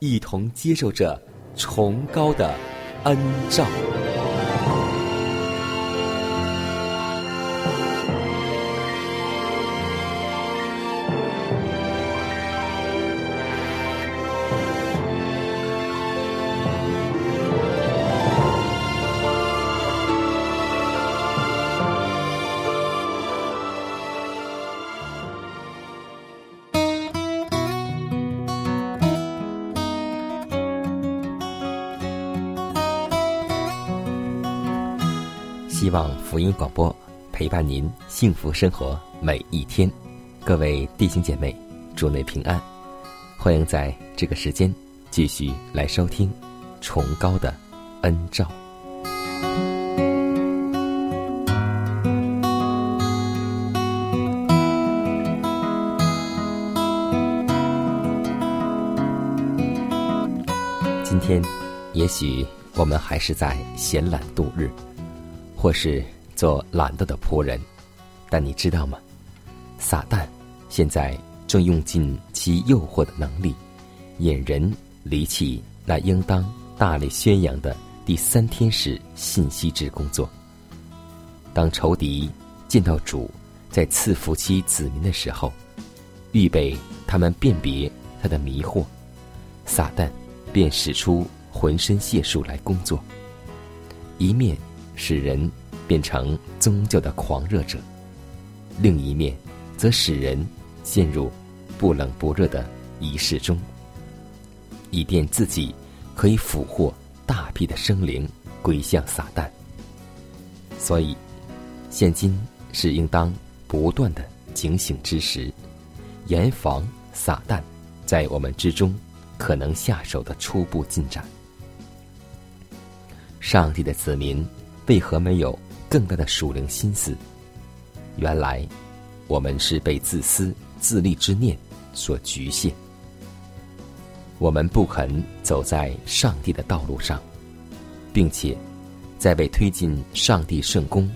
一同接受着崇高的恩照。希望福音广播陪伴您幸福生活每一天。各位弟兄姐妹，祝内平安。欢迎在这个时间继续来收听崇高的恩照。今天，也许我们还是在闲懒度日。或是做懒惰的仆人，但你知道吗？撒旦现在正用尽其诱惑的能力，引人离弃那应当大力宣扬的第三天使信息之工作。当仇敌见到主在赐福其子民的时候，预备他们辨别他的迷惑，撒旦便使出浑身解数来工作，一面。使人变成宗教的狂热者，另一面则使人陷入不冷不热的仪式中，以便自己可以俘获大批的生灵归向撒旦。所以，现今是应当不断的警醒之时，严防撒旦在我们之中可能下手的初步进展。上帝的子民。为何没有更大的属灵心思？原来，我们是被自私自利之念所局限。我们不肯走在上帝的道路上，并且在被推进上帝圣宫，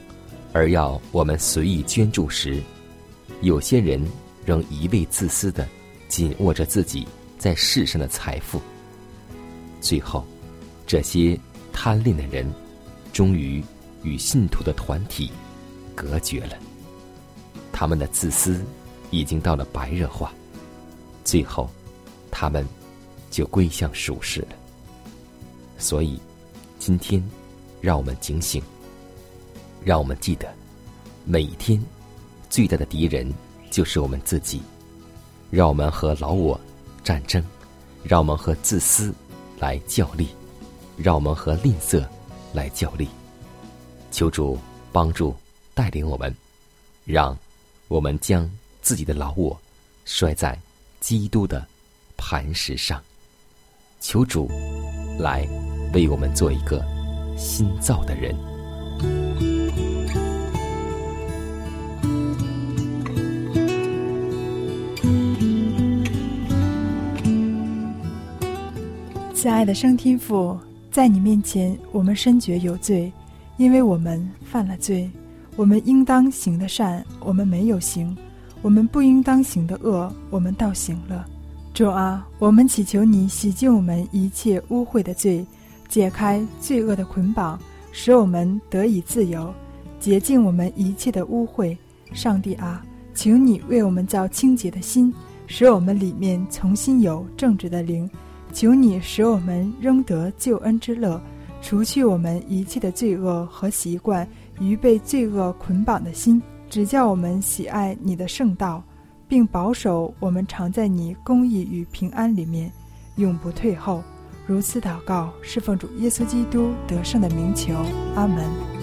而要我们随意捐助时，有些人仍一味自私的紧握着自己在世上的财富。最后，这些贪恋的人。终于与信徒的团体隔绝了，他们的自私已经到了白热化，最后他们就归向属世了。所以，今天让我们警醒，让我们记得，每一天最大的敌人就是我们自己。让我们和老我战争，让我们和自私来较力，让我们和吝啬。来教力，求主帮助带领我们，让我们将自己的老我摔在基督的磐石上。求主来为我们做一个新造的人。亲爱的圣天父。在你面前，我们深觉有罪，因为我们犯了罪。我们应当行的善，我们没有行；我们不应当行的恶，我们倒行了。主啊，我们祈求你洗净我们一切污秽的罪，解开罪恶的捆绑，使我们得以自由，洁净我们一切的污秽。上帝啊，请你为我们造清洁的心，使我们里面重新有正直的灵。求你使我们仍得救恩之乐，除去我们一切的罪恶和习惯与被罪恶捆绑的心，只叫我们喜爱你的圣道，并保守我们常在你公义与平安里面，永不退后。如此祷告，侍奉主耶稣基督得胜的名求，阿门。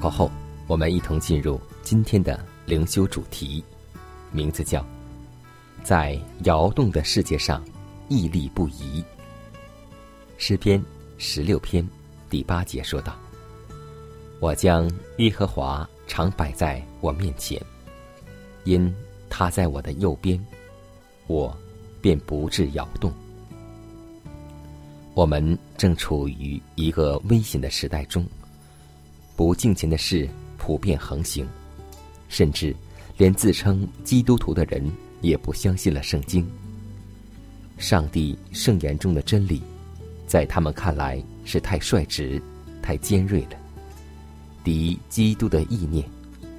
过后，我们一同进入今天的灵修主题，名字叫“在摇动的世界上屹立不移”。诗篇十六篇第八节说道：“我将耶和华常摆在我面前，因他在我的右边，我便不致摇动。”我们正处于一个危险的时代中。不敬虔的事普遍横行，甚至连自称基督徒的人也不相信了圣经。上帝圣言中的真理，在他们看来是太率直、太尖锐了。敌基督的意念、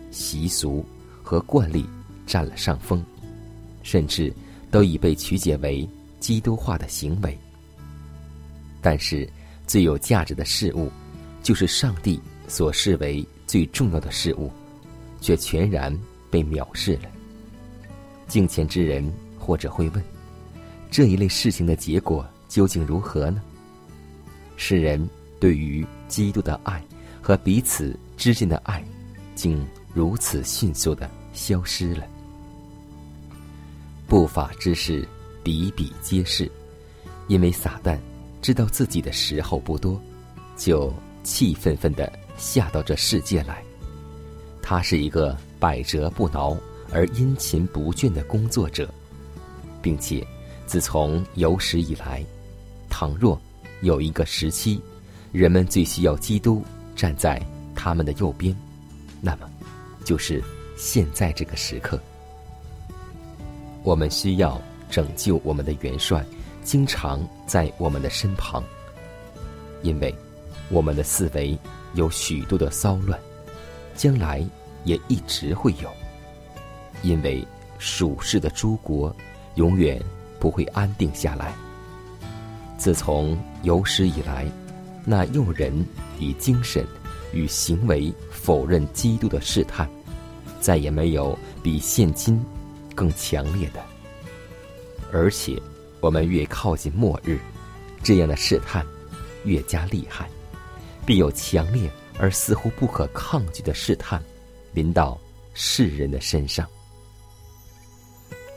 习俗和惯例占了上风，甚至都已被曲解为基督化的行为。但是，最有价值的事物，就是上帝。所视为最重要的事物，却全然被藐视了。敬虔之人或者会问：这一类事情的结果究竟如何呢？世人对于基督的爱和彼此之间的爱，竟如此迅速的消失了。不法之事比比皆是，因为撒旦知道自己的时候不多，就气愤愤的。下到这世界来，他是一个百折不挠而殷勤不倦的工作者，并且自从有史以来，倘若有一个时期，人们最需要基督站在他们的右边，那么就是现在这个时刻。我们需要拯救我们的元帅，经常在我们的身旁，因为我们的思维。有许多的骚乱，将来也一直会有，因为属世的诸国永远不会安定下来。自从有史以来，那诱人以精神与行为否认基督的试探，再也没有比现今更强烈的。而且，我们越靠近末日，这样的试探越加厉害。必有强烈而似乎不可抗拒的试探，临到世人的身上；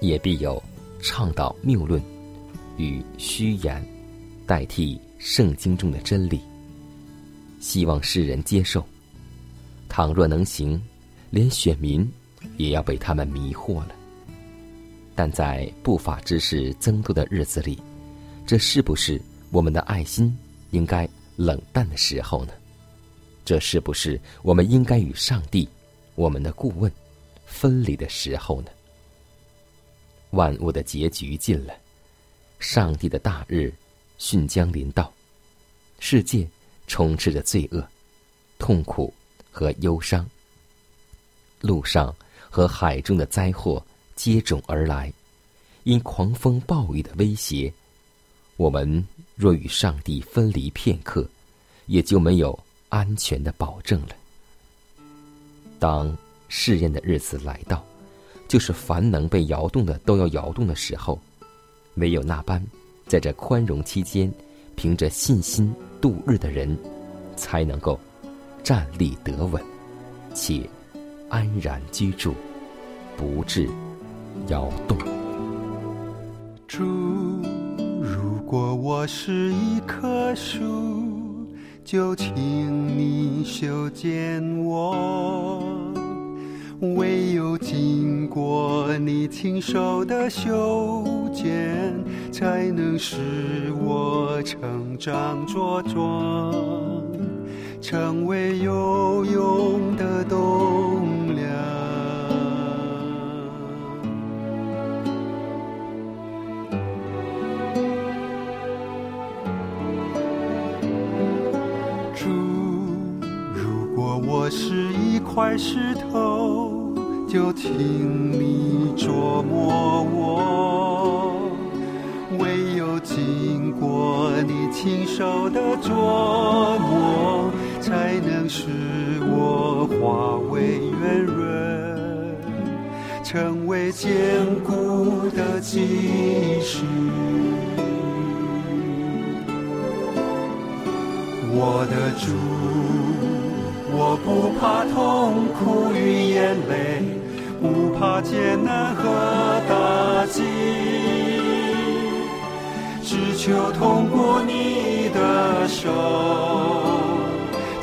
也必有倡导谬论与虚言，代替圣经中的真理，希望世人接受。倘若能行，连选民也要被他们迷惑了。但在不法之事增多的日子里，这是不是我们的爱心应该？冷淡的时候呢？这是不是我们应该与上帝、我们的顾问分离的时候呢？万物的结局近了，上帝的大日迅将临到，世界充斥着罪恶、痛苦和忧伤，路上和海中的灾祸接踵而来，因狂风暴雨的威胁，我们。若与上帝分离片刻，也就没有安全的保证了。当试验的日子来到，就是凡能被摇动的都要摇动的时候，唯有那般在这宽容期间，凭着信心度日的人，才能够站立得稳，且安然居住，不致摇动。如果我是一棵树，就请你修剪我；唯有经过你亲手的修剪，才能使我成长茁壮。成为有用的栋梁。块石头，就请你琢磨我。唯有经过你亲手的琢磨，才能使我化为圆润，成为坚固的基石。我的主，我不怕痛苦与眼泪，不怕艰难和打击，只求通过你的手，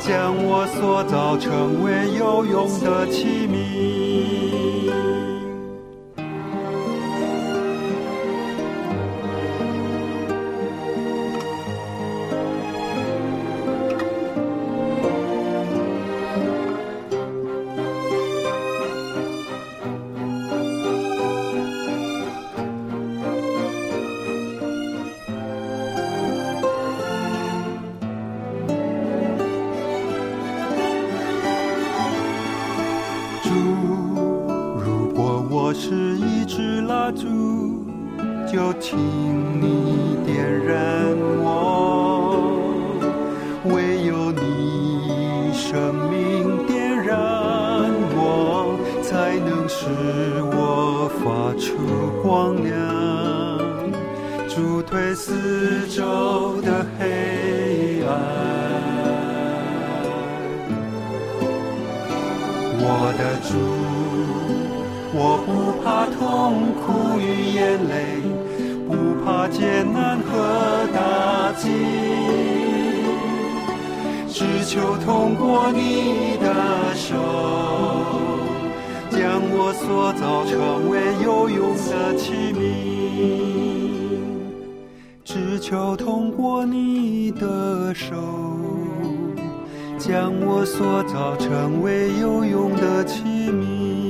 将我塑造成为有用的器皿。一支蜡烛，就请你点燃我。唯有你生命点燃我，才能使我发出光亮，助退四周的黑暗。我的主，我不痛苦与眼泪，不怕艰难和打击，只求通过你的手，将我塑造成为有用的器皿，只求通过你的手。将我塑造成为有用的器皿。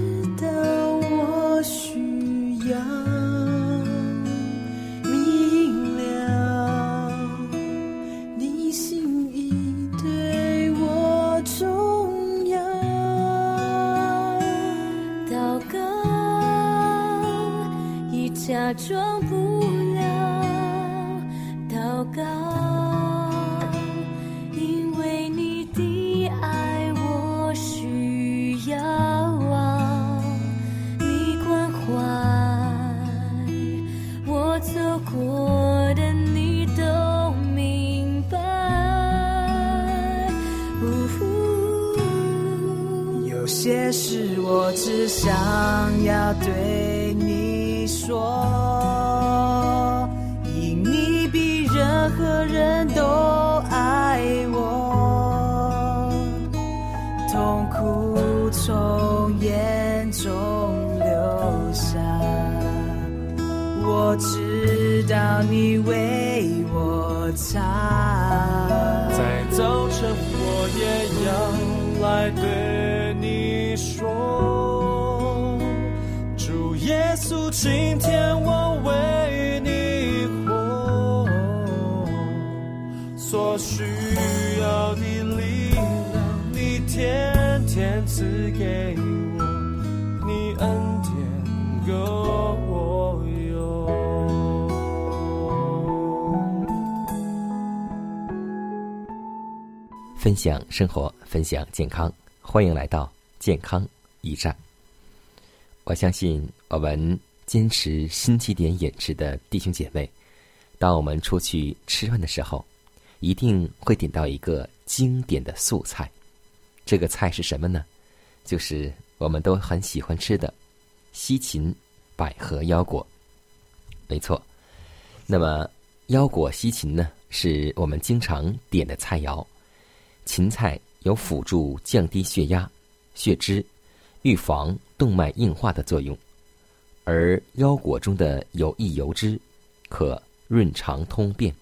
对。稣，今天我为你活，所需要的力量，你天天赐给我，你恩典够我用。分享生活，分享健康，欢迎来到健康驿站。我相信我们坚持新起点饮食的弟兄姐妹，当我们出去吃饭的时候，一定会点到一个经典的素菜。这个菜是什么呢？就是我们都很喜欢吃的西芹百合腰果。没错，那么腰果西芹呢，是我们经常点的菜肴。芹菜有辅助降低血压、血脂、预防动脉硬化的作用，而腰果中的有益油脂可润肠通便。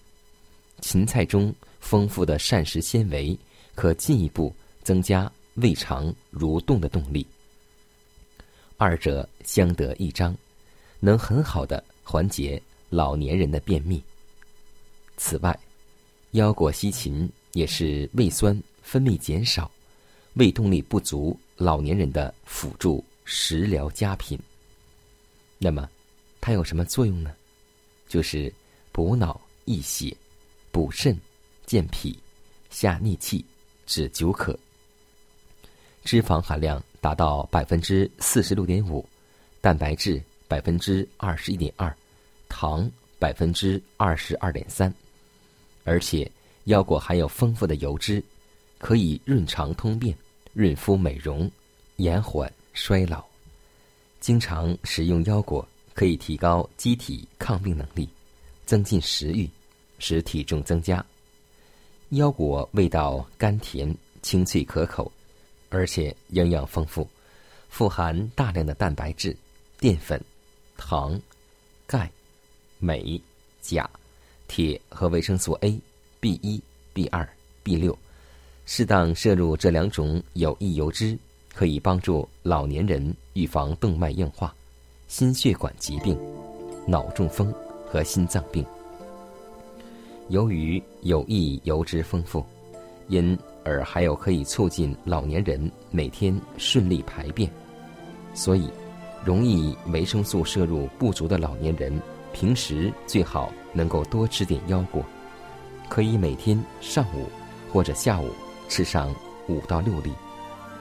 芹菜中丰富的膳食纤维可进一步增加胃肠蠕动的动力，二者相得益彰，能很好的缓解老年人的便秘。此外，腰果西芹也是胃酸分泌减少、胃动力不足老年人的辅助食疗佳品。那么，它有什么作用呢？就是补脑益血、补肾、健脾、下逆气、止久渴。脂肪含量达到百分之四十六点五，蛋白质百分之二十一点二，糖百分之二十二点三，而且腰果含有丰富的油脂，可以润肠通便、润肤美容、延缓衰老。经常食用腰果可以提高机体抗病能力，增进食欲，使体重增加。腰果味道甘甜、清脆可口，而且营养丰富，富含大量的蛋白质、淀粉、糖、钙、镁、钾、铁和维生素 A、B 一、B 二、B 六。适当摄入这两种有益油脂，可以帮助老年人预防动脉硬化、心血管疾病、脑中风和心脏病。由于有益油脂丰富，因而还有可以促进老年人每天顺利排便，所以容易维生素摄入不足的老年人，平时最好能够多吃点腰果，可以每天上午或者下午吃上五到六粒，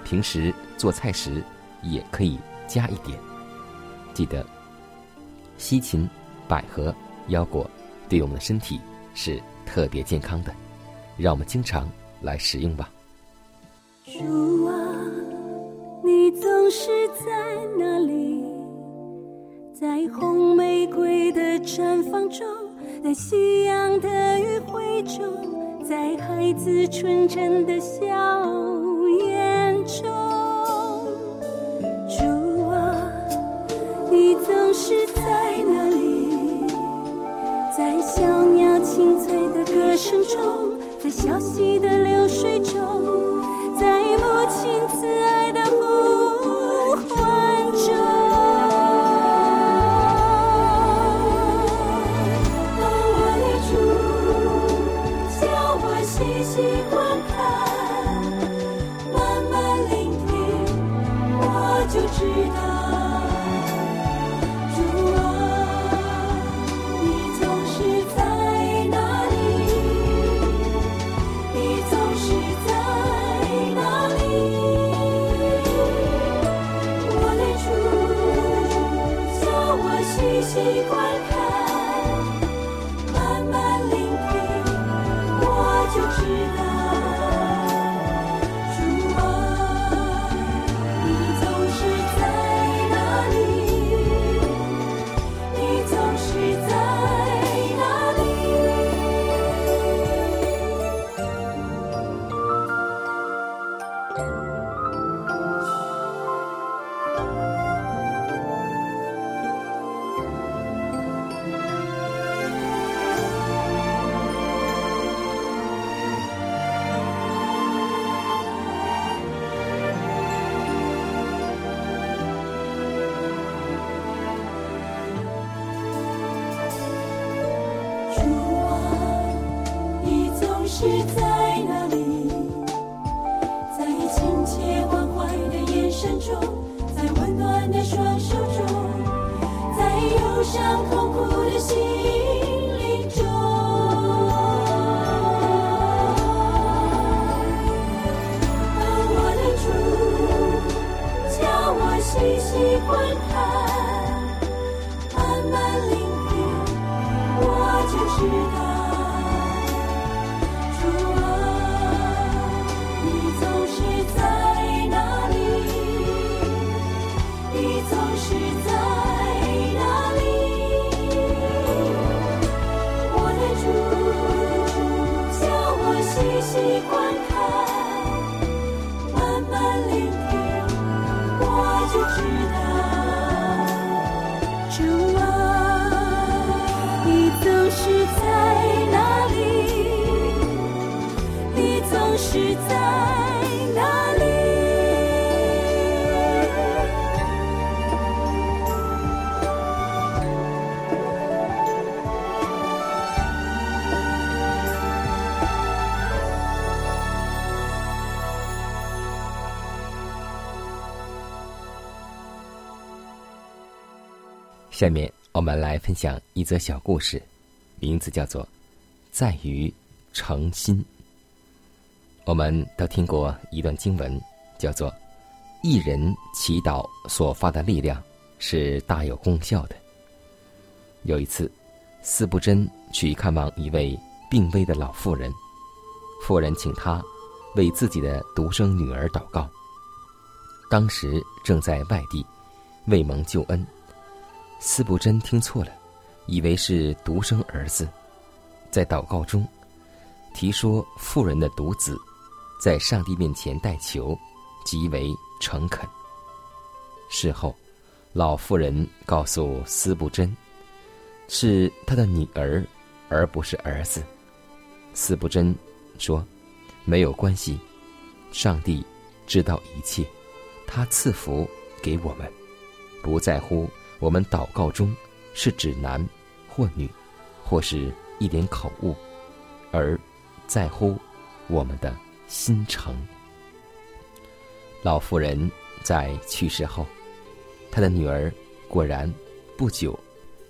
平时做菜时也可以加一点。记得，西芹、百合、腰果对我们的身体是特别健康的，让我们经常来食用吧。主啊，你总是在那里，在红玫瑰的绽放中，在夕阳的余晖中，在孩子纯真的笑颜中。清脆的歌声中，在小溪的流水中。在母亲慈爱的细细观看，下面我们来分享一则小故事，名字叫做《在于诚心》。我们都听过一段经文，叫做“一人祈祷所发的力量是大有功效的”。有一次，司布真去看望一位病危的老妇人，妇人请他为自己的独生女儿祷告。当时正在外地，未蒙救恩。司布真听错了，以为是独生儿子，在祷告中提说妇人的独子，在上帝面前代求，极为诚恳。事后，老妇人告诉司布真，是他的女儿，而不是儿子。司布真说：“没有关系，上帝知道一切，他赐福给我们，不在乎。”我们祷告中是指男或女，或是一点口误，而在乎我们的心诚。老妇人在去世后，她的女儿果然不久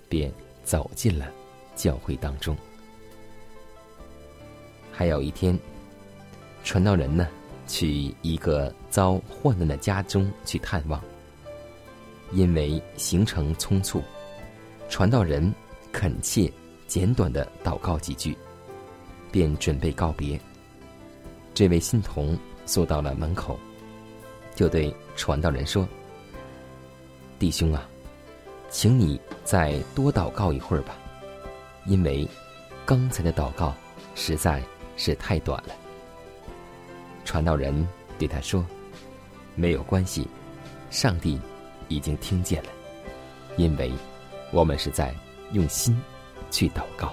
便走进了教会当中。还有一天，传道人呢去一个遭患难的家中去探望。因为行程匆促，传道人恳切、简短的祷告几句，便准备告别。这位信童坐到了门口，就对传道人说：“弟兄啊，请你再多祷告一会儿吧，因为刚才的祷告实在是太短了。”传道人对他说：“没有关系，上帝。”已经听见了，因为我们是在用心去祷告。